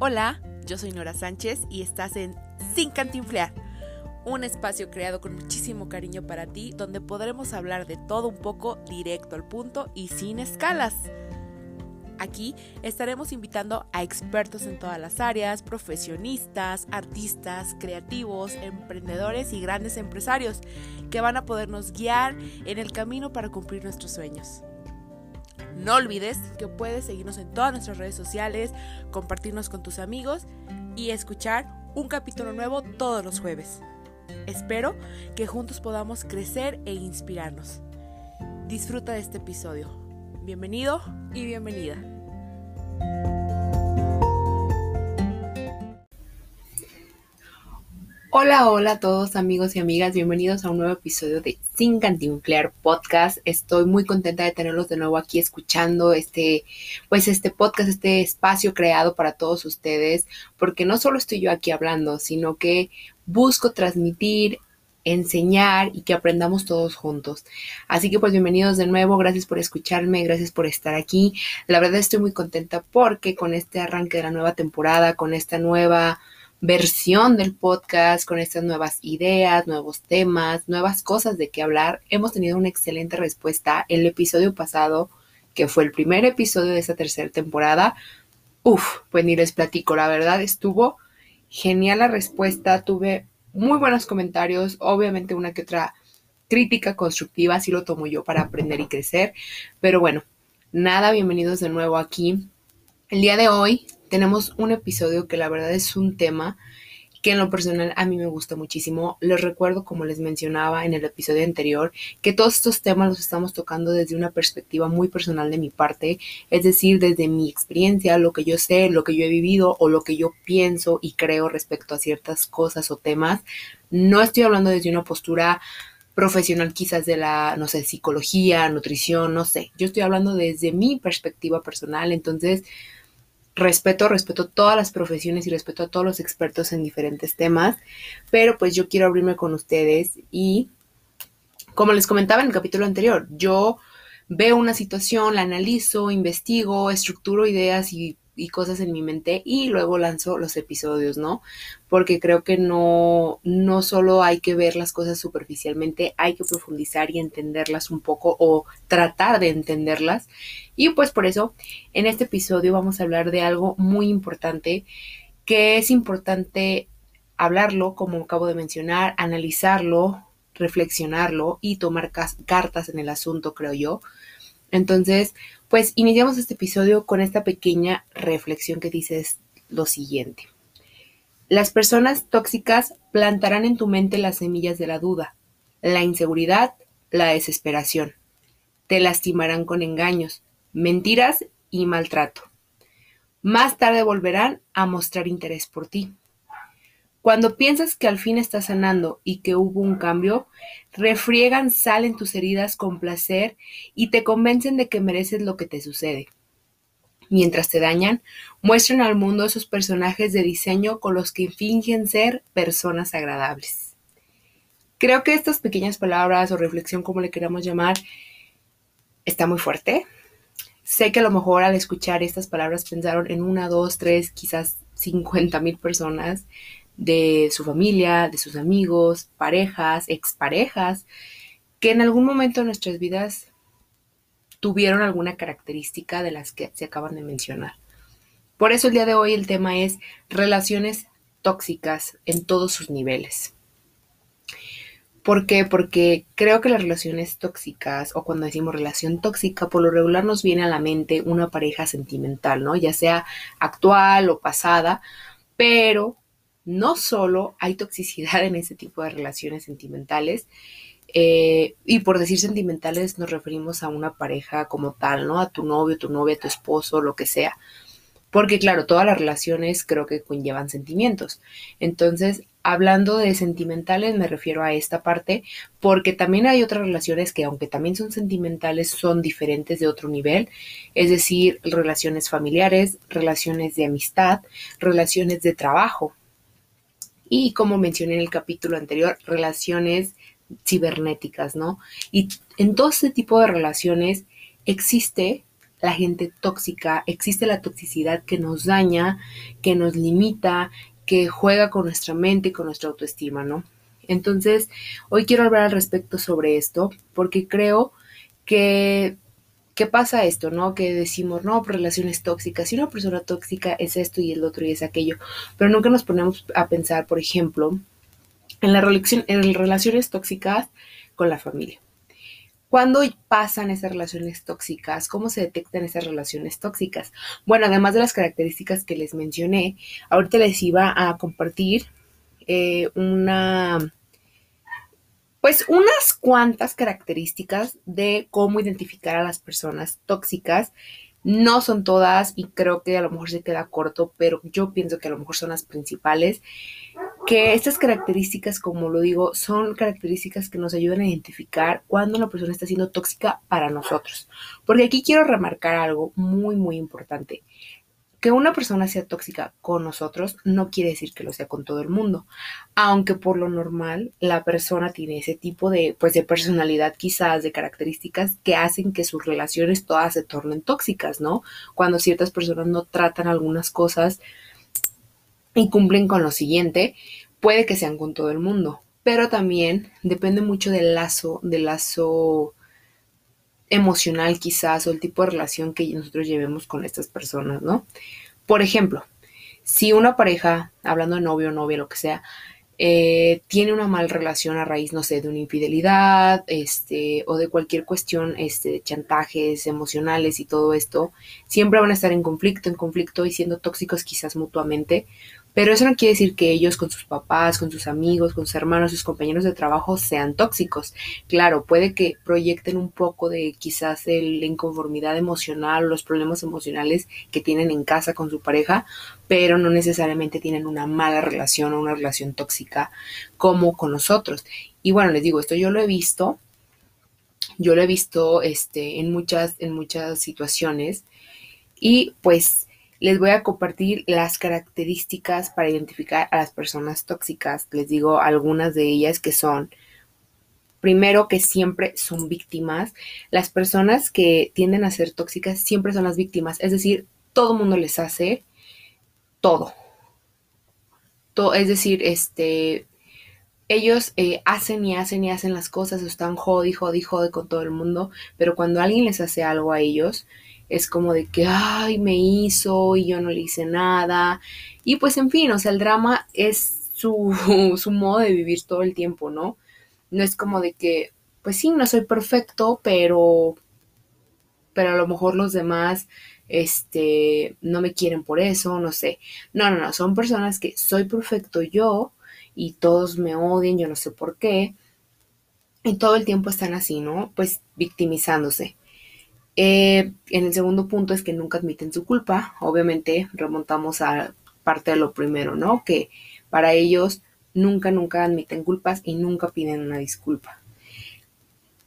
Hola, yo soy Nora Sánchez y estás en Sin Cantinflear, un espacio creado con muchísimo cariño para ti donde podremos hablar de todo un poco directo al punto y sin escalas. Aquí estaremos invitando a expertos en todas las áreas, profesionistas, artistas, creativos, emprendedores y grandes empresarios que van a podernos guiar en el camino para cumplir nuestros sueños. No olvides que puedes seguirnos en todas nuestras redes sociales, compartirnos con tus amigos y escuchar un capítulo nuevo todos los jueves. Espero que juntos podamos crecer e inspirarnos. Disfruta de este episodio. Bienvenido y bienvenida. Hola, hola a todos amigos y amigas, bienvenidos a un nuevo episodio de Sin Cantinflear Podcast. Estoy muy contenta de tenerlos de nuevo aquí escuchando este, pues este podcast, este espacio creado para todos ustedes, porque no solo estoy yo aquí hablando, sino que busco transmitir, enseñar y que aprendamos todos juntos. Así que pues bienvenidos de nuevo, gracias por escucharme, gracias por estar aquí. La verdad estoy muy contenta porque con este arranque de la nueva temporada, con esta nueva versión del podcast, con estas nuevas ideas, nuevos temas, nuevas cosas de qué hablar. Hemos tenido una excelente respuesta. El episodio pasado, que fue el primer episodio de esta tercera temporada, uff, pues ni les platico, la verdad estuvo genial la respuesta, tuve muy buenos comentarios, obviamente una que otra crítica constructiva, así lo tomo yo para aprender y crecer, pero bueno, nada, bienvenidos de nuevo aquí. El día de hoy tenemos un episodio que la verdad es un tema que en lo personal a mí me gusta muchísimo. Les recuerdo, como les mencionaba en el episodio anterior, que todos estos temas los estamos tocando desde una perspectiva muy personal de mi parte, es decir, desde mi experiencia, lo que yo sé, lo que yo he vivido o lo que yo pienso y creo respecto a ciertas cosas o temas. No estoy hablando desde una postura profesional quizás de la, no sé, psicología, nutrición, no sé. Yo estoy hablando desde mi perspectiva personal, entonces respeto, respeto todas las profesiones y respeto a todos los expertos en diferentes temas, pero pues yo quiero abrirme con ustedes y como les comentaba en el capítulo anterior, yo veo una situación, la analizo, investigo, estructuro ideas y y cosas en mi mente y luego lanzo los episodios, ¿no? Porque creo que no, no solo hay que ver las cosas superficialmente, hay que profundizar y entenderlas un poco o tratar de entenderlas. Y pues por eso en este episodio vamos a hablar de algo muy importante que es importante hablarlo, como acabo de mencionar, analizarlo, reflexionarlo y tomar cartas en el asunto, creo yo. Entonces, pues iniciamos este episodio con esta pequeña reflexión que dice lo siguiente. Las personas tóxicas plantarán en tu mente las semillas de la duda, la inseguridad, la desesperación. Te lastimarán con engaños, mentiras y maltrato. Más tarde volverán a mostrar interés por ti. Cuando piensas que al fin estás sanando y que hubo un cambio, refriegan sal en tus heridas con placer y te convencen de que mereces lo que te sucede. Mientras te dañan, muestran al mundo esos personajes de diseño con los que fingen ser personas agradables. Creo que estas pequeñas palabras o reflexión, como le queramos llamar, está muy fuerte. Sé que a lo mejor al escuchar estas palabras pensaron en una, dos, tres, quizás cincuenta mil personas de su familia, de sus amigos, parejas, exparejas, que en algún momento de nuestras vidas tuvieron alguna característica de las que se acaban de mencionar. Por eso el día de hoy el tema es relaciones tóxicas en todos sus niveles. ¿Por qué? Porque creo que las relaciones tóxicas o cuando decimos relación tóxica, por lo regular nos viene a la mente una pareja sentimental, ¿no? Ya sea actual o pasada, pero no solo hay toxicidad en ese tipo de relaciones sentimentales, eh, y por decir sentimentales nos referimos a una pareja como tal, ¿no? A tu novio, tu novia, tu esposo, lo que sea. Porque claro, todas las relaciones creo que conllevan sentimientos. Entonces, hablando de sentimentales, me refiero a esta parte, porque también hay otras relaciones que, aunque también son sentimentales, son diferentes de otro nivel. Es decir, relaciones familiares, relaciones de amistad, relaciones de trabajo y como mencioné en el capítulo anterior, relaciones cibernéticas, ¿no? Y en todo este tipo de relaciones existe la gente tóxica, existe la toxicidad que nos daña, que nos limita, que juega con nuestra mente y con nuestra autoestima, ¿no? Entonces, hoy quiero hablar al respecto sobre esto, porque creo que ¿qué pasa esto, no? Que decimos, no, relaciones tóxicas, si una persona tóxica es esto y el otro y es aquello, pero nunca nos ponemos a pensar, por ejemplo, en, la relación, en relaciones tóxicas con la familia. ¿Cuándo pasan esas relaciones tóxicas? ¿Cómo se detectan esas relaciones tóxicas? Bueno, además de las características que les mencioné, ahorita les iba a compartir eh, una, pues unas cuantas características de cómo identificar a las personas tóxicas no son todas y creo que a lo mejor se queda corto, pero yo pienso que a lo mejor son las principales. Que estas características, como lo digo, son características que nos ayudan a identificar cuando una persona está siendo tóxica para nosotros. Porque aquí quiero remarcar algo muy, muy importante que una persona sea tóxica con nosotros no quiere decir que lo sea con todo el mundo, aunque por lo normal la persona tiene ese tipo de, pues, de personalidad quizás, de características que hacen que sus relaciones todas se tornen tóxicas, ¿no? Cuando ciertas personas no tratan algunas cosas y cumplen con lo siguiente, puede que sean con todo el mundo, pero también depende mucho del lazo, del lazo emocional quizás o el tipo de relación que nosotros llevemos con estas personas, ¿no? Por ejemplo, si una pareja, hablando de novio o novia, lo que sea, eh, tiene una mala relación a raíz, no sé, de una infidelidad, este, o de cualquier cuestión, este, de chantajes emocionales y todo esto, siempre van a estar en conflicto, en conflicto y siendo tóxicos quizás mutuamente, pero eso no quiere decir que ellos con sus papás, con sus amigos, con sus hermanos, sus compañeros de trabajo sean tóxicos. Claro, puede que proyecten un poco de quizás la inconformidad emocional los problemas emocionales que tienen en casa con su pareja, pero no necesariamente tienen una mala relación o una relación tóxica como con nosotros. Y bueno, les digo, esto yo lo he visto, yo lo he visto este, en, muchas, en muchas situaciones y pues les voy a compartir las características para identificar a las personas tóxicas. Les digo algunas de ellas que son, primero, que siempre son víctimas. Las personas que tienden a ser tóxicas siempre son las víctimas. Es decir, todo mundo les hace todo. todo es decir, este, ellos eh, hacen y hacen y hacen las cosas, están jodi, jodi, jodi con todo el mundo, pero cuando alguien les hace algo a ellos, es como de que, ay, me hizo y yo no le hice nada. Y pues en fin, o sea, el drama es su, su modo de vivir todo el tiempo, ¿no? No es como de que, pues sí, no soy perfecto, pero, pero a lo mejor los demás, este, no me quieren por eso, no sé. No, no, no, son personas que soy perfecto yo y todos me odian, yo no sé por qué. Y todo el tiempo están así, ¿no? Pues victimizándose. Eh, en el segundo punto es que nunca admiten su culpa. Obviamente remontamos a parte de lo primero, ¿no? Que para ellos nunca, nunca admiten culpas y nunca piden una disculpa.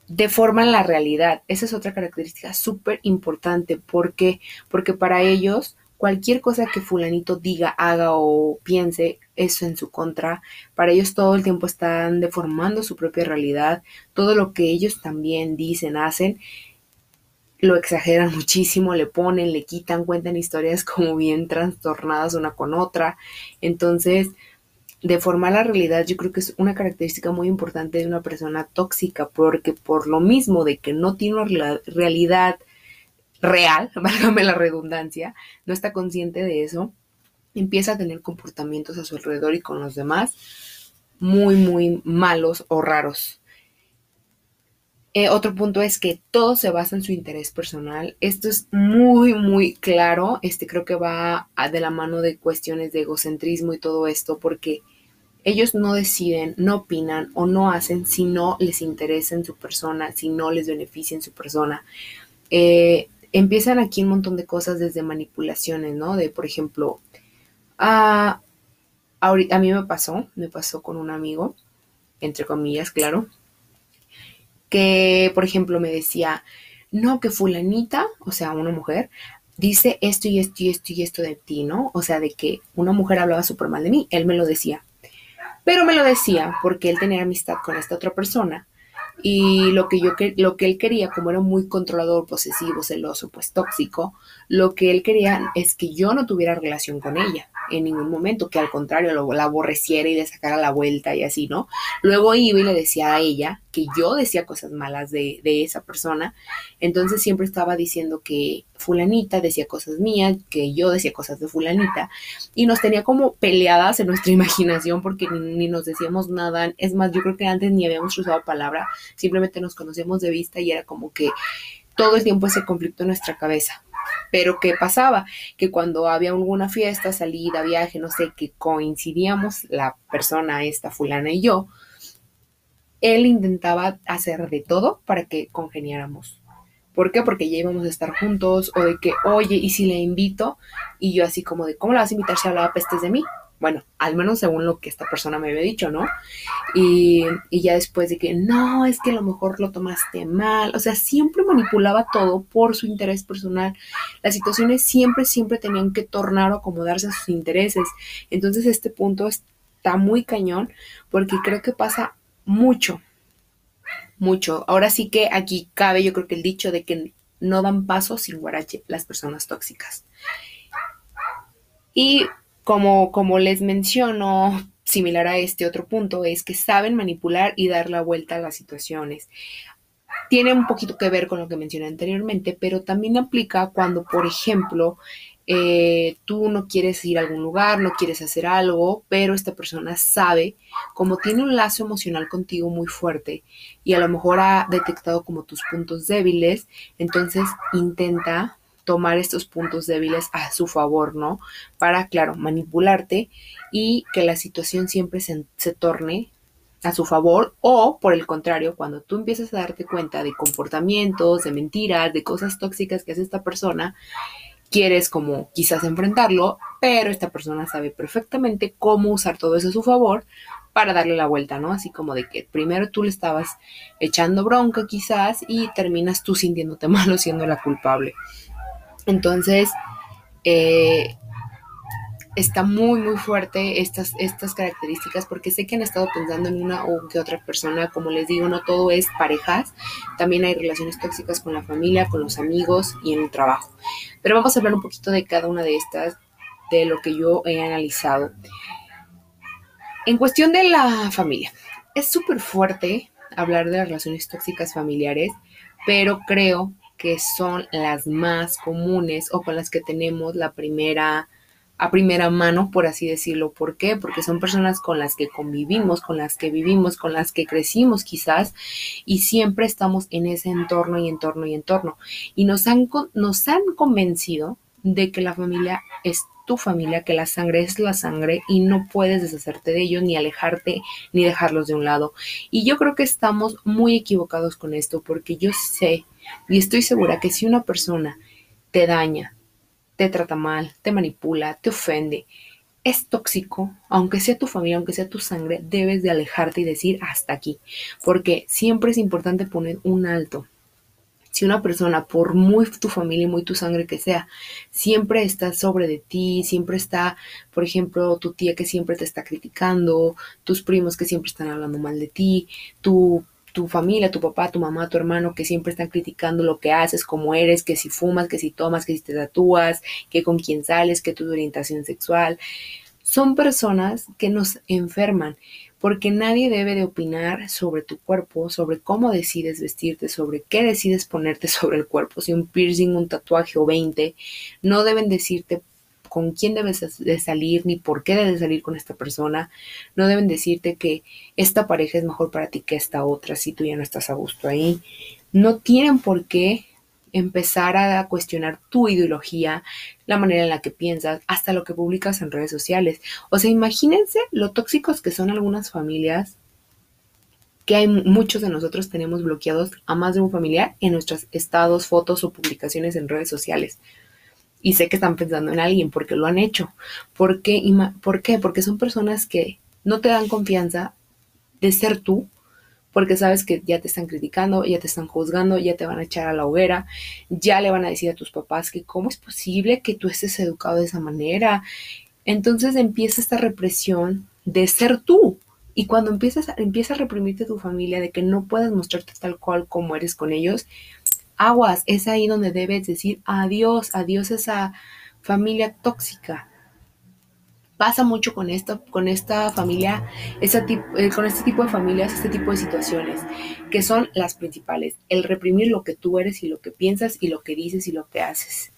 Deforman la realidad. Esa es otra característica súper importante. ¿Por qué? Porque para ellos cualquier cosa que fulanito diga, haga o piense, eso en su contra. Para ellos todo el tiempo están deformando su propia realidad. Todo lo que ellos también dicen, hacen, lo exageran muchísimo, le ponen, le quitan, cuentan historias como bien trastornadas una con otra. Entonces, deformar la realidad yo creo que es una característica muy importante de una persona tóxica, porque por lo mismo de que no tiene una realidad real, válgame la redundancia, no está consciente de eso, empieza a tener comportamientos a su alrededor y con los demás muy, muy malos o raros. Eh, otro punto es que todo se basa en su interés personal. Esto es muy, muy claro. Este creo que va de la mano de cuestiones de egocentrismo y todo esto, porque ellos no deciden, no opinan o no hacen si no les interesa en su persona, si no les beneficia en su persona. Eh, empiezan aquí un montón de cosas desde manipulaciones, ¿no? De, por ejemplo, a, a mí me pasó, me pasó con un amigo, entre comillas, claro que, por ejemplo, me decía, no, que fulanita, o sea, una mujer, dice esto y esto y esto y esto de ti, ¿no? O sea, de que una mujer hablaba súper mal de mí, él me lo decía. Pero me lo decía porque él tenía amistad con esta otra persona Y lo que, yo, lo que él quería, como era muy controlador, posesivo, celoso, pues tóxico, lo que él quería es que yo no tuviera relación con ella en ningún momento, que al contrario lo, la aborreciera y le sacara la vuelta y así, ¿no? Luego iba y le decía a ella que yo decía cosas malas de, de esa persona, entonces siempre estaba diciendo que fulanita decía cosas mías, que yo decía cosas de fulanita, y nos tenía como peleadas en nuestra imaginación porque ni, nos decíamos nada, es más, yo creo que antes ni habíamos usado palabra, simplemente nos conocíamos de vista y era como que todo el tiempo ese conflicto en nuestra cabeza. Pero ¿qué pasaba? Que cuando había alguna fiesta, salida, viaje, no sé, que coincidíamos la persona, esta fulana y yo, él intentaba hacer de todo para que congeniáramos. ¿Por qué? Porque ya íbamos a estar juntos o de que, oye, ¿y si le invito? Y yo así como de, ¿cómo la vas a invitar si hablaba pestes de mí? Bueno, al menos según lo que esta persona me había dicho, ¿no? Y, ya después de que, no, es que a lo mejor lo tomaste mal. O sea, siempre manipulaba todo por su interés personal. Las situaciones siempre, siempre tenían que tornar o acomodarse a sus intereses. Entonces este punto está muy cañón porque creo que pasa mucho, mucho. Ahora sí que aquí cabe yo creo que el dicho de que no dan paso sin guarache las personas tóxicas. Y como, como les menciono, similar a este otro punto, es que saben manipular y dar la vuelta a las situaciones. Tiene un poquito que ver con lo que mencioné anteriormente, pero también aplica cuando, por ejemplo, eh, tú no quieres ir a algún lugar, no quieres hacer algo, pero esta persona sabe, como tiene un lazo emocional contigo muy fuerte y a lo mejor ha detectado como tus puntos débiles, entonces intenta tomar estos puntos débiles a su favor, ¿no? Para, claro, manipularte y que la situación siempre se, torne a su favor o por el contrario, cuando tú empiezas a darte cuenta de comportamientos, de mentiras, de cosas tóxicas que hace esta persona, quieres como quizás enfrentarlo, pero esta persona sabe perfectamente cómo usar todo eso a su favor para darle la vuelta, ¿no? Así como de que primero tú le estabas echando bronca quizás y terminas tú sintiéndote malo siendo la culpable. Entonces, eh, está muy, muy fuerte estas, estas características porque sé que han estado pensando en una o que otra persona, como les digo, no todo es parejas, también hay relaciones tóxicas con la familia, con los amigos y en el trabajo. Pero vamos a hablar un poquito de cada una de estas, de lo que yo he analizado. En cuestión de la familia, es súper fuerte hablar de las relaciones tóxicas familiares, pero creo que son las más comunes o con las que tenemos la primera a primera mano, por así decirlo. ¿Por qué? Porque son personas con las que convivimos, con las que vivimos, con las que crecimos quizás, y siempre estamos en ese entorno y entorno y entorno. Y nos han, nos han convencido de que la familia es tu familia, que la sangre es la sangre y no puedes deshacerte de ellos, ni alejarte, ni dejarlos de un lado. Y yo creo que estamos muy equivocados con esto, porque yo sé y estoy segura que si una persona te daña, te trata mal, te manipula, te ofende, es tóxico, aunque sea tu familia, aunque sea tu sangre, debes de alejarte y decir hasta aquí, porque siempre es importante poner un alto. Si una persona, por muy tu familia y muy tu sangre que sea, siempre está sobre de ti, siempre está, por ejemplo, tu tía que siempre te está criticando, tus primos que siempre están hablando mal de ti, tu tu familia, tu papá, tu mamá, tu hermano, que siempre están criticando lo que haces, cómo eres, que si fumas, que si tomas, que si te tatúas, que con quién sales, que tu orientación sexual. Son personas que nos enferman, porque nadie debe de opinar sobre tu cuerpo, sobre cómo decides vestirte, sobre qué decides ponerte sobre el cuerpo, si un piercing, un tatuaje o 20, no deben decirte con quién debes de salir ni por qué debes salir con esta persona. No deben decirte que esta pareja es mejor para ti que esta otra si tú ya no estás a gusto ahí. No tienen por qué empezar a cuestionar tu ideología, la manera en la que piensas, hasta lo que publicas en redes sociales. O sea, imagínense lo tóxicos que son algunas familias que hay muchos de nosotros tenemos bloqueados a más de un familiar en nuestros estados, fotos o publicaciones en redes sociales y sé que están pensando en alguien porque lo han hecho. ¿Por qué? ¿Por qué? Porque son personas que no te dan confianza de ser tú, porque sabes que ya te están criticando, ya te están juzgando, ya te van a echar a la hoguera, ya le van a decir a tus papás que cómo es posible que tú estés educado de esa manera. Entonces empieza esta represión de ser tú, Y cuando empiezas, empieza a reprimirte tu familia de que no puedes mostrarte tal cual como eres con ellos, aguas, es ahí donde debes decir adiós, adiós a esa familia tóxica. Pasa mucho con esta, con esta familia, eh, con este tipo de familias, este tipo de situaciones, que son las principales. El reprimir lo que tú eres y lo que piensas y lo que dices y lo que haces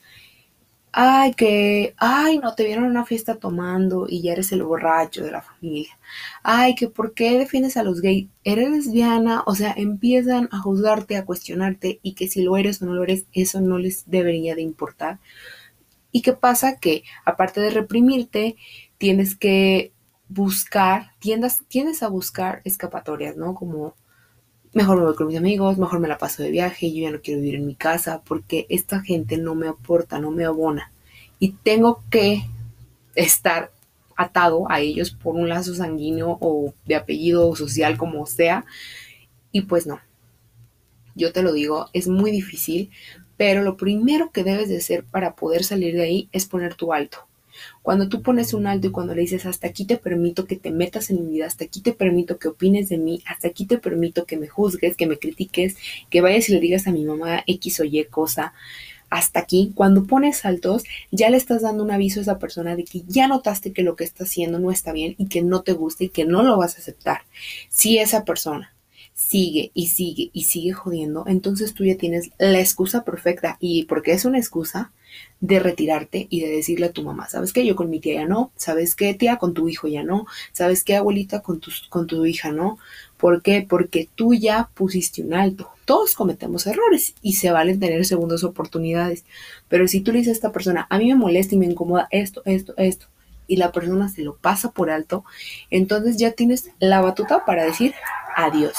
ay, que, ay, no te vieron en una fiesta tomando y ya eres el borracho de la familia. Ay, que por qué defiendes a los gays, eres lesbiana, o sea, empiezan a juzgarte, a cuestionarte y que si lo eres o no lo eres, eso no les debería de importar. ¿Y qué pasa? Que aparte de reprimirte, tienes que buscar, tiendas, tiendes a buscar escapatorias, ¿no? Como mejor me voy con mis amigos, mejor me la paso de viaje, yo ya no quiero vivir en mi casa porque esta gente no me aporta, no me abona. Y tengo que estar atado a ellos por un lazo sanguíneo o de apellido social, como sea. Y pues no. Yo te lo digo, es muy difícil, pero lo primero que debes de hacer para poder salir de ahí es poner tu alto. Cuando tú pones un alto y cuando le dices, hasta aquí te permito que te metas en mi vida, hasta aquí te permito que opines de mí, hasta aquí te permito que me juzgues, que me critiques, que vayas y le digas a mi mamá X o Y cosa, hasta aquí, cuando pones altos, ya le estás dando un aviso a esa persona de que ya notaste que lo que está haciendo no está bien y que no te gusta y que no lo vas a aceptar. Si esa persona sigue y sigue y sigue jodiendo, entonces tú ya tienes la excusa perfecta y porque es una excusa, de retirarte y de decirle a tu mamá, ¿sabes qué? Yo con mi tía ya no, ¿sabes qué, tía? Con tu hijo ya no, ¿sabes qué, abuelita? Con tu, con tu hija no. ¿Por qué? Porque tú ya pusiste un alto. Todos cometemos errores y se valen tener segundas oportunidades. Pero si tú le dices a esta persona, a mí me molesta y me incomoda esto, esto, esto, y la persona se lo pasa por alto, entonces ya tienes la batuta para decir adiós.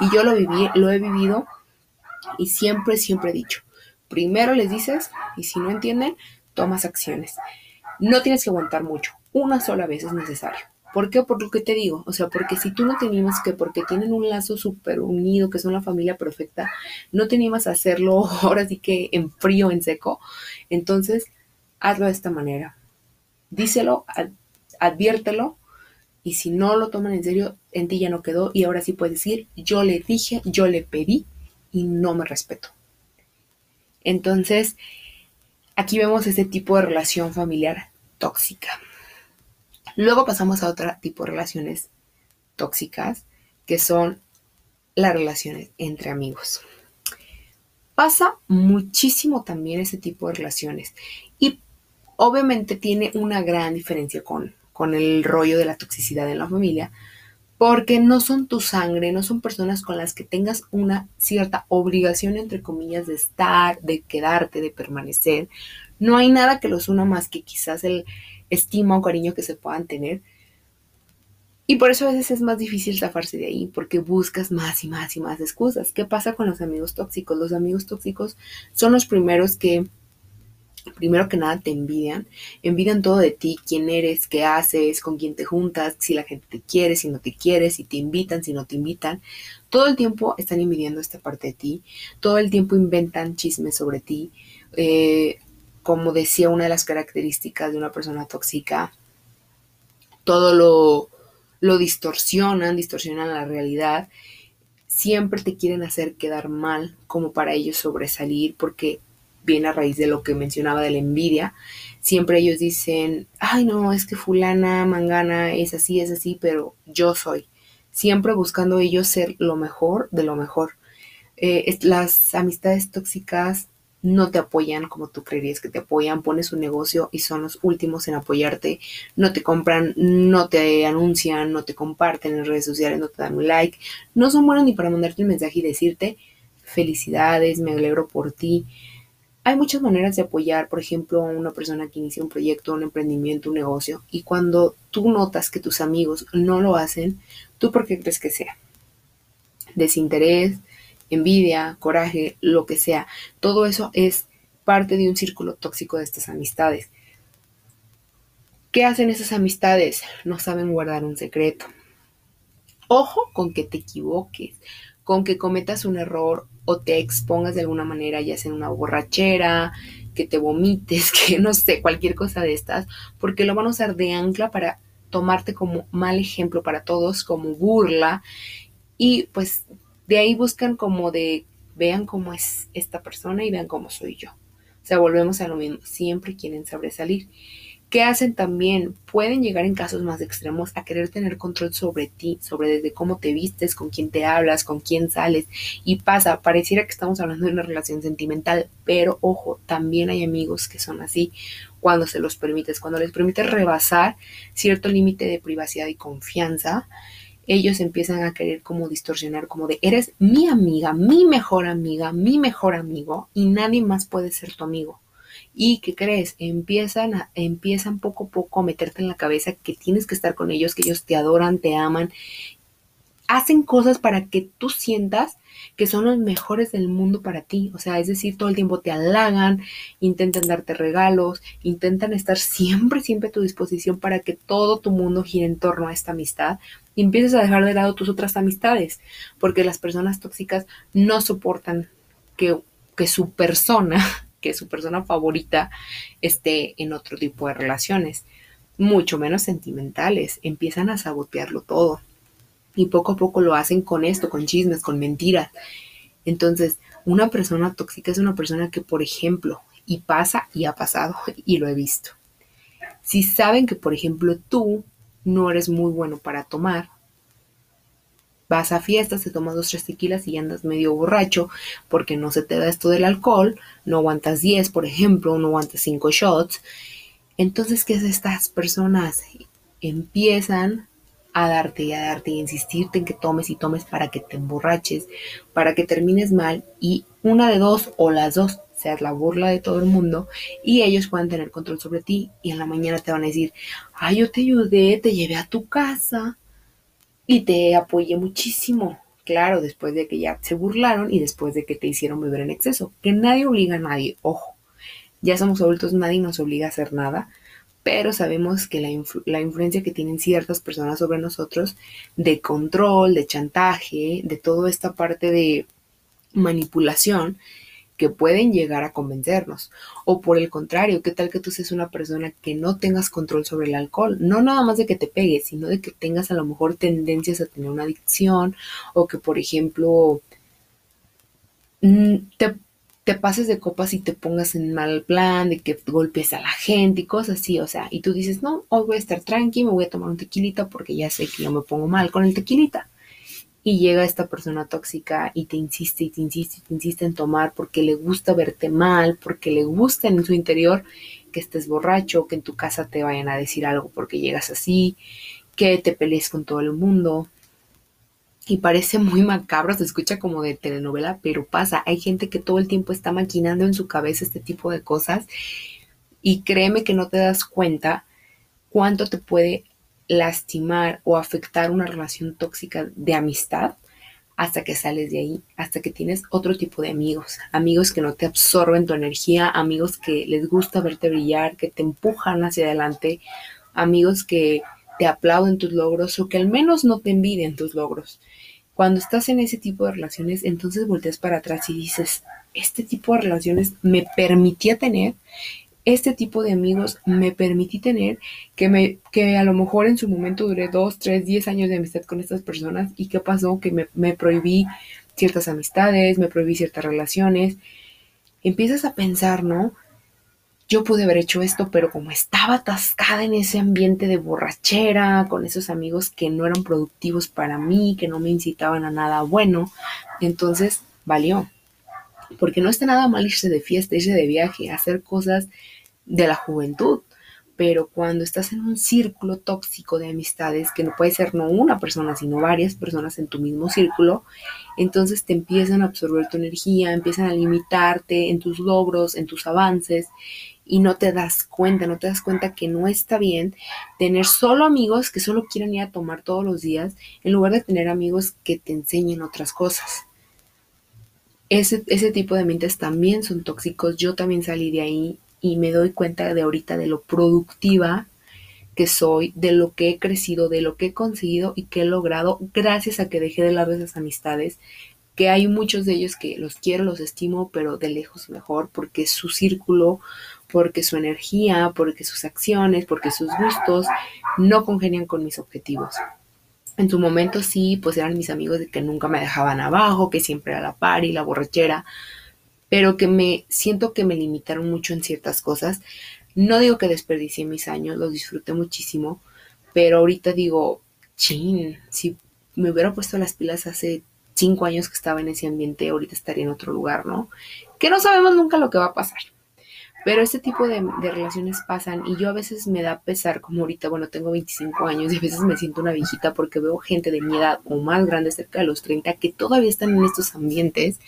Y yo lo viví, lo he vivido y siempre, siempre he dicho, Primero les dices y si no entienden, tomas acciones. No tienes que aguantar mucho, una sola vez es necesario. ¿Por qué? Por lo que te digo. O sea, porque si tú no te que porque tienen un lazo súper unido, que son la familia perfecta, no te animas a hacerlo ahora sí que en frío, en seco, entonces hazlo de esta manera. Díselo, adviértelo, y si no lo toman en serio, en ti ya no quedó y ahora sí puedes decir, yo le dije, yo le pedí y no me respeto. Entonces, aquí vemos ese tipo de relación familiar tóxica. Luego pasamos a otro tipo de relaciones tóxicas, que son las relaciones entre amigos. Pasa muchísimo también ese tipo de relaciones y obviamente tiene una gran diferencia con, con el rollo de la toxicidad en la familia, porque no son tu sangre, no son personas con las que tengas una cierta obligación, entre comillas, de estar, de quedarte, de permanecer. No hay nada que los una más que quizás el estima o cariño que se puedan tener. Y por eso a veces es más difícil zafarse de ahí, porque buscas más y más y más excusas. ¿Qué pasa con los amigos tóxicos? Los amigos tóxicos son los primeros que primero que nada te envidian, envidian todo de ti, quién eres, qué haces, con quién te juntas, si la gente te quiere, si no te quiere, si te invitan, si no te invitan. Todo el tiempo están envidiando esta parte de ti, todo el tiempo inventan chismes sobre ti. Eh, como decía una de las características de una persona tóxica, todo lo, lo distorsionan, distorsionan la realidad. Siempre te quieren hacer quedar mal como para ellos sobresalir porque viene a raíz de lo que mencionaba de la envidia. Siempre ellos dicen, ay no, es que fulana, mangana, es así, es así, pero yo soy. Siempre buscando ellos ser lo mejor de lo mejor. Eh, las amistades tóxicas no te apoyan como tú creerías que te apoyan, pones un negocio y son los últimos en apoyarte, no te compran, no te anuncian, no te comparten en redes sociales, no te dan un like, no son buenos ni para mandarte un mensaje y decirte felicidades, me alegro por ti, hay muchas maneras de apoyar, por ejemplo, a una persona que inicia un proyecto, un emprendimiento, un negocio, y cuando tú notas que tus amigos no lo hacen, ¿tú por qué crees que sea? Desinterés, envidia, coraje, lo que sea. Todo eso es parte de un círculo tóxico de estas amistades. ¿Qué hacen esas amistades? No saben guardar un secreto. Ojo con que te equivoques, con que cometas un error o te expongas de alguna manera, ya sea en una borrachera, que te vomites, que no sé, cualquier cosa de estas, porque lo van a usar de ancla para tomarte como mal ejemplo para todos, como burla, y pues de ahí buscan como de, vean cómo es esta persona y vean cómo soy yo. O sea, volvemos a lo mismo, siempre quieren sobresalir. ¿Qué hacen también? Pueden llegar en casos más extremos a querer tener control sobre ti, sobre desde cómo te vistes, con quién te hablas, con quién sales. Y pasa, pareciera que estamos hablando de una relación sentimental, pero ojo, también hay amigos que son así cuando se los permites, cuando les permites rebasar cierto límite de privacidad y confianza, ellos empiezan a querer como distorsionar, como de eres mi amiga, mi mejor amiga, mi mejor amigo y nadie más puede ser tu amigo. ¿Y qué crees? Empiezan, a, empiezan poco a poco a meterte en la cabeza que tienes que estar con ellos, que ellos te adoran, te aman. Hacen cosas para que tú sientas que son los mejores del mundo para ti. O sea, es decir, todo el tiempo te halagan, intentan darte regalos, intentan estar siempre, siempre a tu disposición para que todo tu mundo gire en torno a esta amistad y empieces a dejar de lado tus otras amistades, porque las personas tóxicas no soportan que, que su persona que su persona favorita esté en otro tipo de relaciones, mucho menos sentimentales, empiezan a sabotearlo todo. Y poco a poco lo hacen con esto, con chismes, con mentiras. Entonces, una persona tóxica es una persona que, por ejemplo, y pasa y ha pasado y lo he visto. Si saben que, por ejemplo, tú no eres muy bueno para tomar, vas a fiestas, te tomas dos, tres tequilas y andas medio borracho porque no se te da esto del alcohol, no aguantas 10, por ejemplo, no aguantas 5 shots. Entonces, ¿qué es estas personas? Empiezan a darte y a darte y insistirte en que tomes y tomes para que te emborraches, para que termines mal y una de dos o las dos seas la burla de todo el mundo y ellos puedan tener control sobre ti y en la mañana te van a decir, ay, yo te ayudé, te llevé a tu casa, y te apoyé muchísimo. Claro, después de que ya se burlaron y después de que te hicieron beber en exceso. Que nadie obliga a nadie, ojo. Ya somos adultos, nadie nos obliga a hacer nada, pero sabemos que la, la, influencia que tienen ciertas personas sobre nosotros de control, de chantaje, de toda esta parte de manipulación, que pueden llegar a convencernos. O por el contrario, ¿qué tal que tú seas una persona que no tengas control sobre el alcohol? No nada más de que te pegues, sino de que tengas a lo mejor tendencias a tener una adicción o que, por ejemplo, mm, te, pases de copas y te pongas en mal plan, de que golpes a la gente y cosas así, o sea, y tú dices, no, hoy voy a estar tranqui, me voy a tomar un tequilita porque ya sé que yo me pongo mal con el tequilita y llega esta persona tóxica y te insiste y te insiste y te insiste en tomar porque le gusta verte mal, porque le gusta en su interior que estés borracho, que en tu casa te vayan a decir algo porque llegas así, que te pelees con todo el mundo. Y parece muy macabro, se escucha como de telenovela, pero pasa. Hay gente que todo el tiempo está maquinando en su cabeza este tipo de cosas y créeme que no te das cuenta cuánto te puede lastimar o afectar una relación tóxica de amistad hasta que sales de ahí, hasta que tienes otro tipo de amigos, amigos que no te absorben tu energía, amigos que les gusta verte brillar, que te empujan hacia adelante, amigos que te aplauden tus logros o que al menos no te envidien tus logros. Cuando estás en ese tipo de relaciones, entonces volteas para atrás y dices, este tipo de relaciones me permitía tener este tipo de amigos me permití tener, que, me, que a lo mejor en su momento duré dos, tres, diez años de amistad con estas personas y qué pasó, que me, me prohibí ciertas amistades, me prohibí ciertas relaciones. Empiezas a pensar, ¿no? Yo pude haber hecho esto, pero como estaba atascada en ese ambiente de borrachera, con esos amigos que no eran productivos para mí, que no me incitaban a nada bueno, entonces valió. Porque no está nada mal irse de fiesta, irse de viaje, hacer cosas de la juventud. Pero cuando estás en un círculo tóxico de amistades, que no puede ser no una persona, sino varias personas en tu mismo círculo, entonces te empiezan a absorber tu energía, empiezan a limitarte en tus logros, en tus avances, y no te das cuenta, no te das cuenta que no está bien tener solo amigos que solo quieren ir a tomar todos los días, en lugar de tener amigos que te enseñen otras cosas. Ese, ese tipo de mentes también son tóxicos. Yo también salí de ahí y me doy cuenta de ahorita de lo productiva que soy, de lo que he crecido, de lo que he conseguido y que he logrado gracias a que dejé de lado esas amistades, que hay muchos de ellos que los quiero, los estimo, pero de lejos mejor, porque su círculo porque su energía, porque sus acciones, porque sus gustos no congenian con mis objetivos. En su momento sí, pues eran mis amigos de que nunca me dejaban abajo, que siempre era la par y la borrachera, pero que me siento que me limitaron mucho en ciertas cosas. No digo que desperdicié mis años, los disfruté muchísimo, pero ahorita digo, chin, si me hubiera puesto las pilas hace cinco años que estaba en ese ambiente, ahorita estaría en otro lugar, ¿no? Que no sabemos nunca lo que va a pasar. Pero este tipo de, relaciones pasan y yo a veces me da pesar, como ahorita, bueno, tengo 25 años y a veces me siento una viejita porque veo gente de mi edad o más grande, cerca de los 30, que todavía están en estos ambientes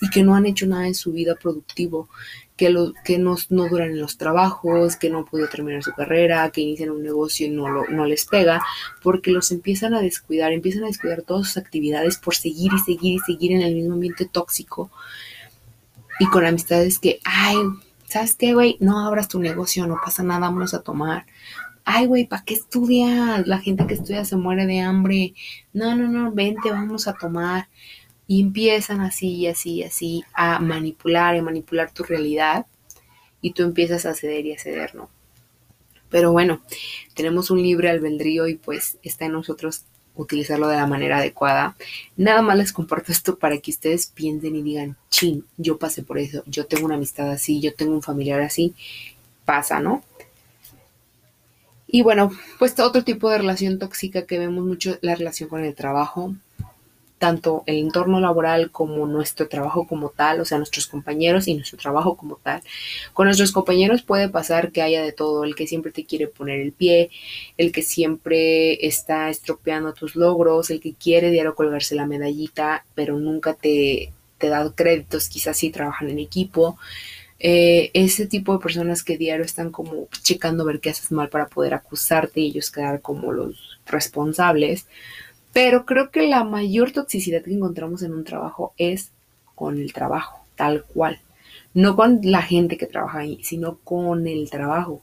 y que no han hecho nada en su vida productivo, que, lo, que no, no duran en los trabajos, que no han podido terminar su carrera, que inician un negocio y no, lo, no les pega, porque los empiezan a descuidar, empiezan a descuidar todas sus actividades por seguir y seguir y seguir en el mismo ambiente tóxico y con amistades que, ay, ¿sabes qué, güey? No abras tu negocio, no pasa nada, vamos a tomar. Ay, güey, ¿para qué estudias? La gente que estudia se muere de hambre. No, no, no, vente, vamos a tomar. Y empiezan así y así y así a manipular y manipular tu realidad. Y tú empiezas a ceder y a ceder, ¿no? Pero bueno, tenemos un libre albedrío y pues está en nosotros utilizarlo de la manera adecuada. Nada más les comparto esto para que ustedes piensen y digan, chin, yo pasé por eso, yo tengo una amistad así, yo tengo un familiar así, pasa, ¿no? Y bueno, pues otro tipo de relación tóxica que vemos mucho, la relación con el trabajo tanto el entorno laboral como nuestro trabajo como tal, o sea, nuestros compañeros y nuestro trabajo como tal. Con nuestros compañeros puede pasar que haya de todo, el que siempre te quiere poner el pie, el que siempre está estropeando tus logros, el que quiere diario colgarse la medallita, pero nunca te, te da créditos, quizás si trabajan en equipo. Eh, ese tipo de personas que diario están como checando ver qué haces mal para poder acusarte y ellos quedar como los responsables pero creo que la mayor toxicidad que encontramos en un trabajo es con el trabajo, tal cual. No con la gente que trabaja ahí, sino con el trabajo.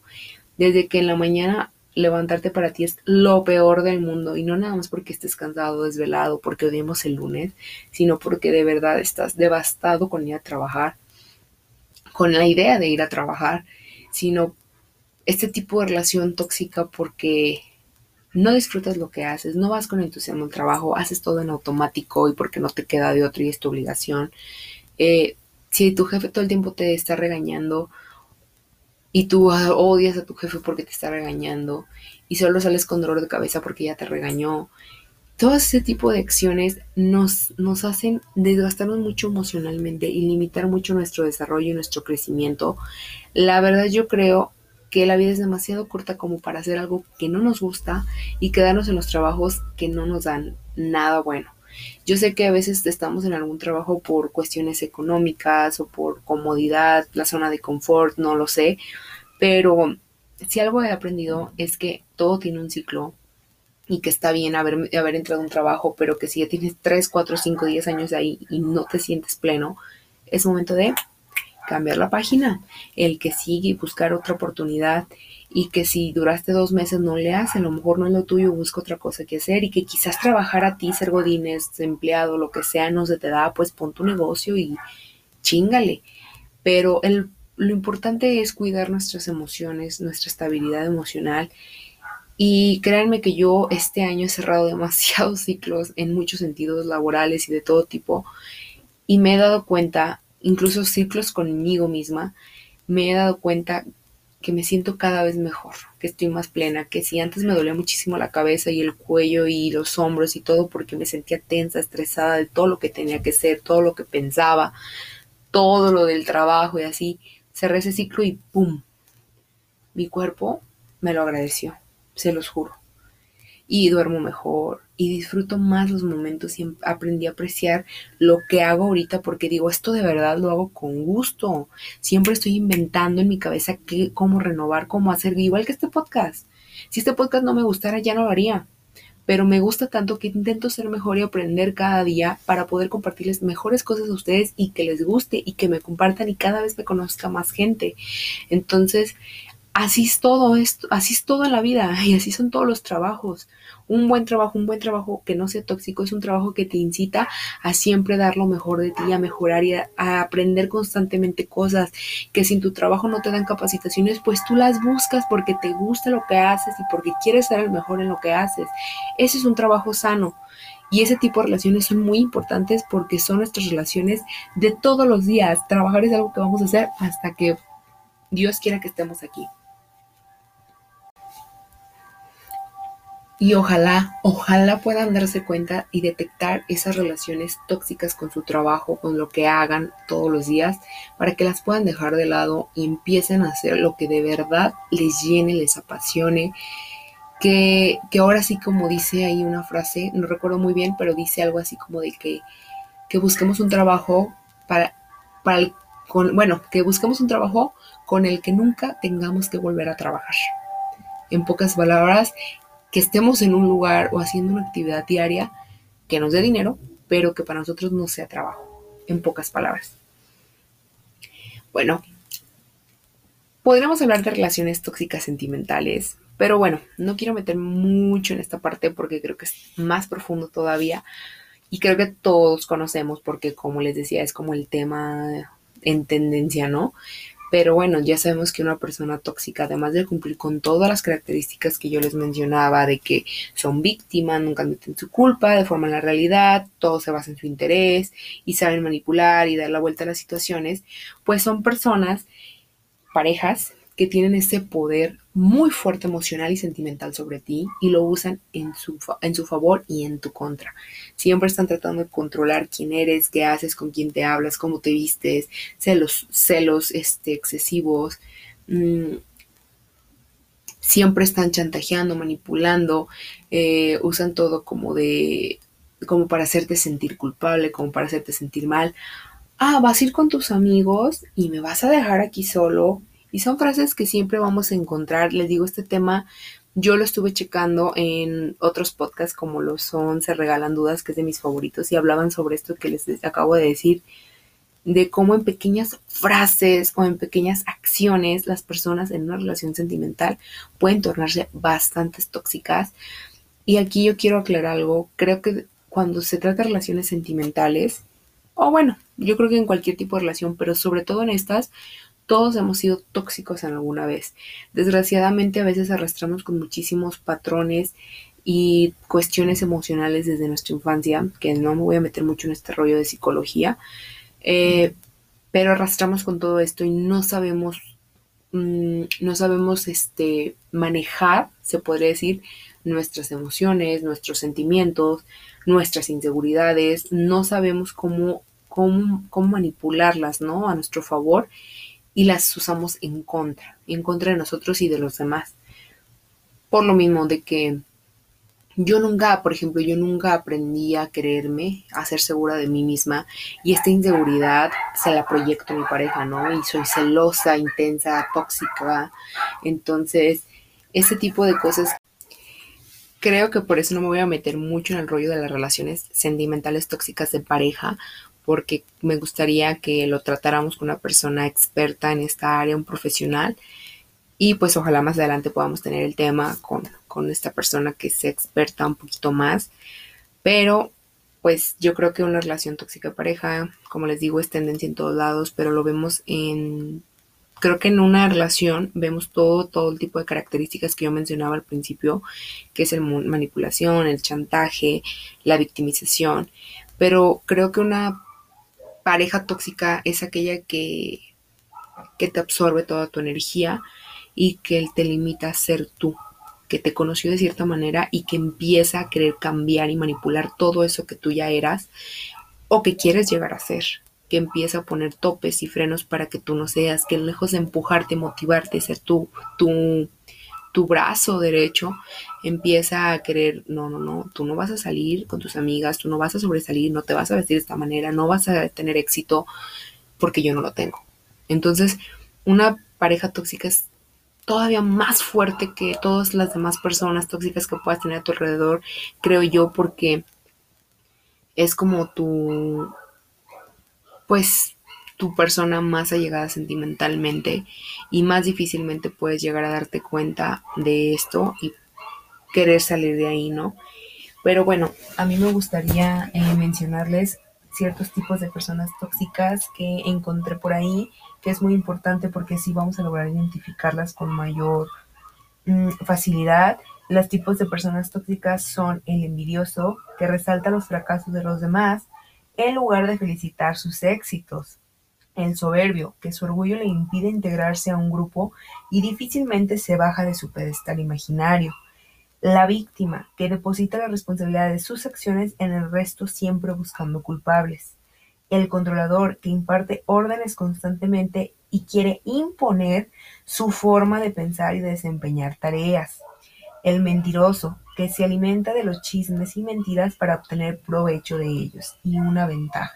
Desde que en la mañana levantarte para ti es lo peor del mundo y no nada más porque estés cansado, desvelado, porque odiemos el lunes, sino porque de verdad estás devastado con ir a trabajar, con la idea de ir a trabajar, sino este tipo de relación tóxica porque no disfrutas lo que haces, no vas con entusiasmo al trabajo, haces todo en automático y porque no te queda de otro y es tu obligación. Eh, si tu jefe todo el tiempo te está regañando y tú odias a tu jefe porque te está regañando y solo sales con dolor de cabeza porque ya te regañó, todo ese tipo de acciones nos, nos hacen desgastarnos mucho emocionalmente y limitar mucho nuestro desarrollo y nuestro crecimiento. La verdad yo creo que la vida es demasiado corta como para hacer algo que no nos gusta y quedarnos en los trabajos que no nos dan nada bueno. Yo sé que a veces estamos en algún trabajo por cuestiones económicas o por comodidad, la zona de confort, no lo sé, pero si algo he aprendido es que todo tiene un ciclo y que está bien haber, haber entrado a un trabajo, pero que si ya tienes 3, 4, 5, 10 años ahí y no te sientes pleno, es momento de cambiar la página, el que sigue y buscar otra oportunidad y que si duraste dos meses no le hace, a lo mejor no es lo tuyo, busca otra cosa que hacer y que quizás trabajar a ti, ser godines, empleado, lo que sea, no se te da, pues pon tu negocio y chingale. Pero el, lo importante es cuidar nuestras emociones, nuestra estabilidad emocional y créanme que yo este año he cerrado demasiados ciclos en muchos sentidos laborales y de todo tipo y me he dado cuenta incluso ciclos conmigo misma, me he dado cuenta que me siento cada vez mejor, que estoy más plena, que si antes me dolía muchísimo la cabeza y el cuello y los hombros y todo porque me sentía tensa, estresada de todo lo que tenía que ser, todo lo que pensaba, todo lo del trabajo y así, cerré ese ciclo y ¡pum! Mi cuerpo me lo agradeció, se los juro y duermo mejor y disfruto más los momentos y aprendí a apreciar lo que hago ahorita porque digo, esto de verdad lo hago con gusto. Siempre estoy inventando en mi cabeza qué, cómo renovar, cómo hacer, igual que este podcast. Si este podcast no me gustara, ya no lo haría. Pero me gusta tanto que intento ser mejor y aprender cada día para poder compartirles mejores cosas a ustedes y que les guste y que me compartan y cada vez me conozca más gente. Entonces, así es todo esto, así es todo en la vida y así son todos los trabajos. Un buen trabajo, un buen trabajo que no sea tóxico es un trabajo que te incita a siempre dar lo mejor de ti, a mejorar y a, aprender constantemente cosas que si en tu trabajo no te dan capacitaciones, pues tú las buscas porque te gusta lo que haces y porque quieres ser el mejor en lo que haces. Ese es un trabajo sano. Y ese tipo de relaciones son muy importantes porque son nuestras relaciones de todos los días. Trabajar es algo que vamos a hacer hasta que Dios quiera que estemos aquí. Y ojalá, ojalá puedan darse cuenta y detectar esas relaciones tóxicas con su trabajo, con lo que hagan todos los días, para que las puedan dejar de lado y empiecen a hacer lo que de verdad les llene, les apasione. Que, que ahora sí, como dice ahí una frase, no recuerdo muy bien, pero dice algo así como de que, que busquemos un trabajo para, para el, con, bueno, que busquemos un trabajo con el que nunca tengamos que volver a trabajar. En pocas palabras, que estemos en un lugar o haciendo una actividad diaria que nos dé dinero, pero que para nosotros no sea trabajo, en pocas palabras. Bueno, podríamos hablar de relaciones tóxicas sentimentales, pero bueno, no quiero meter mucho en esta parte porque creo que es más profundo todavía y creo que todos conocemos porque como les decía es como el tema en tendencia, ¿no? Pero bueno, ya sabemos que una persona tóxica, además de cumplir con todas las características que yo les mencionaba, de que son víctimas, nunca admiten su culpa, deforman la realidad, todo se basa en su interés y saben manipular y dar la vuelta a las situaciones, pues son personas, parejas, que tienen ese poder muy fuerte emocional y sentimental sobre ti y lo usan en su, en su favor y en tu contra. Siempre están tratando de controlar quién eres, qué haces, con quién te hablas, cómo te vistes, celos, celos este, excesivos. Mm, siempre están chantajeando, manipulando, eh, usan todo como de como para hacerte sentir culpable, como para hacerte sentir mal. Ah, vas a ir con tus amigos y me vas a dejar aquí solo y son frases que siempre vamos a encontrar. Les digo, este tema yo lo estuve checando en otros podcasts como lo son Se Regalan Dudas, que es de mis favoritos, y hablaban sobre esto que les acabo de decir, de cómo en pequeñas frases o en pequeñas acciones las personas en una relación sentimental pueden tornarse bastante tóxicas. Y aquí yo quiero aclarar algo, creo que cuando se trata de relaciones sentimentales, o bueno, yo creo que en cualquier tipo de relación, pero sobre todo en estas, todos hemos sido tóxicos en alguna vez. Desgraciadamente a veces arrastramos con muchísimos patrones y cuestiones emocionales desde nuestra infancia, que no me voy a meter mucho en este rollo de psicología, eh, pero arrastramos con todo esto y no sabemos, mm, no sabemos este, manejar, se podría decir, nuestras emociones, nuestros sentimientos, nuestras inseguridades, no sabemos cómo, cómo, cómo manipularlas, ¿no? A nuestro favor y las usamos en contra, en contra de nosotros y de los demás. Por lo mismo de que yo nunca, por ejemplo, yo nunca aprendí a creerme, a ser segura de mí misma y esta inseguridad se la proyecto a mi pareja, ¿no? Y soy celosa, intensa, tóxica. Entonces, ese tipo de cosas creo que por eso no me voy a meter mucho en el rollo de las relaciones sentimentales tóxicas de pareja, porque me gustaría que lo tratáramos con una persona experta en esta área, un profesional, y pues ojalá más adelante podamos tener el tema con, con esta persona que sea experta un poquito más, pero pues yo creo que una relación tóxica de pareja, como les digo, es tendencia en todos lados, pero lo vemos en creo que en una relación vemos todo, todo el tipo de características que yo mencionaba al principio, que es el manipulación, el chantaje, la victimización. Pero creo que una pareja tóxica es aquella que, que te absorbe toda tu energía y que te limita a ser tú, que te conoció de cierta manera y que empieza a querer cambiar y manipular todo eso que tú ya eras o que quieres llegar a ser, que empieza a poner topes y frenos para que tú no seas, que lejos de empujarte, motivarte, ser tú, tú tu brazo derecho empieza a querer, no, no, no, tú no vas a salir con tus amigas, tú no vas a sobresalir, no te vas a vestir de esta manera, no vas a tener éxito porque yo no lo tengo. Entonces, una pareja tóxica es todavía más fuerte que todas las demás personas tóxicas que puedas tener a tu alrededor, creo yo, porque es como tu, pues, tu persona más allegada sentimentalmente y más difícilmente puedes llegar a darte cuenta de esto y querer salir de ahí, ¿no? Pero bueno, a mí me gustaría eh, mencionarles ciertos tipos de personas tóxicas que encontré por ahí, que es muy importante porque sí vamos a lograr identificarlas con mayor mm, facilidad. Los tipos de personas tóxicas son el envidioso, que resalta los fracasos de los demás en lugar de felicitar sus éxitos. El soberbio, que su orgullo le impide integrarse a un grupo y difícilmente se baja de su pedestal imaginario. La víctima, que deposita la responsabilidad de sus acciones en el resto siempre buscando culpables. El controlador, que imparte órdenes constantemente y quiere imponer su forma de pensar y desempeñar tareas. El mentiroso, que se alimenta de los chismes y mentiras para obtener provecho de ellos y una ventaja.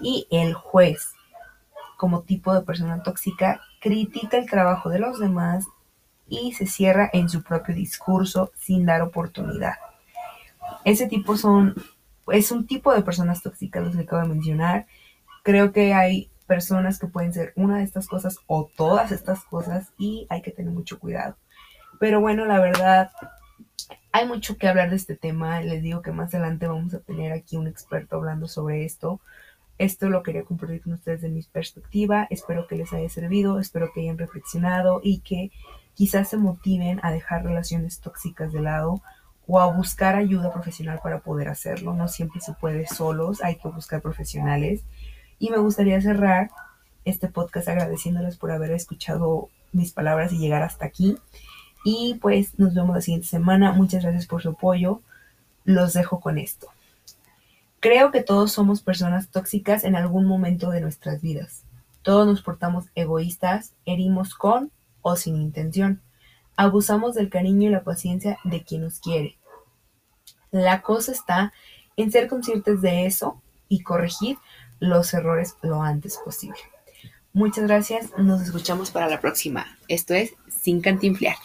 Y el juez, como tipo de persona tóxica, critica el trabajo de los demás y se cierra en su propio discurso sin dar oportunidad. Ese tipo son, es un tipo de personas tóxicas los que acabo de mencionar. Creo que hay personas que pueden ser una de estas cosas o todas estas cosas y hay que tener mucho cuidado. Pero bueno, la verdad, hay mucho que hablar de este tema. Les digo que más adelante vamos a tener aquí un experto hablando sobre esto. Esto lo quería compartir con ustedes de mi perspectiva. Espero que les haya servido, espero que hayan reflexionado y que quizás se motiven a dejar relaciones tóxicas de lado o a buscar ayuda profesional para poder hacerlo. No siempre se puede solos, hay que buscar profesionales. Y me gustaría cerrar este podcast agradeciéndoles por haber escuchado mis palabras y llegar hasta aquí. Y pues nos vemos la siguiente semana. Muchas gracias por su apoyo. Los dejo con esto. Creo que todos somos personas tóxicas en algún momento de nuestras vidas. Todos nos portamos egoístas, herimos con o sin intención. Abusamos del cariño y la paciencia de quien nos quiere. La cosa está en ser conscientes de eso y corregir los errores lo antes posible. Muchas gracias, nos escuchamos para la próxima. Esto es Sin Cantinflear.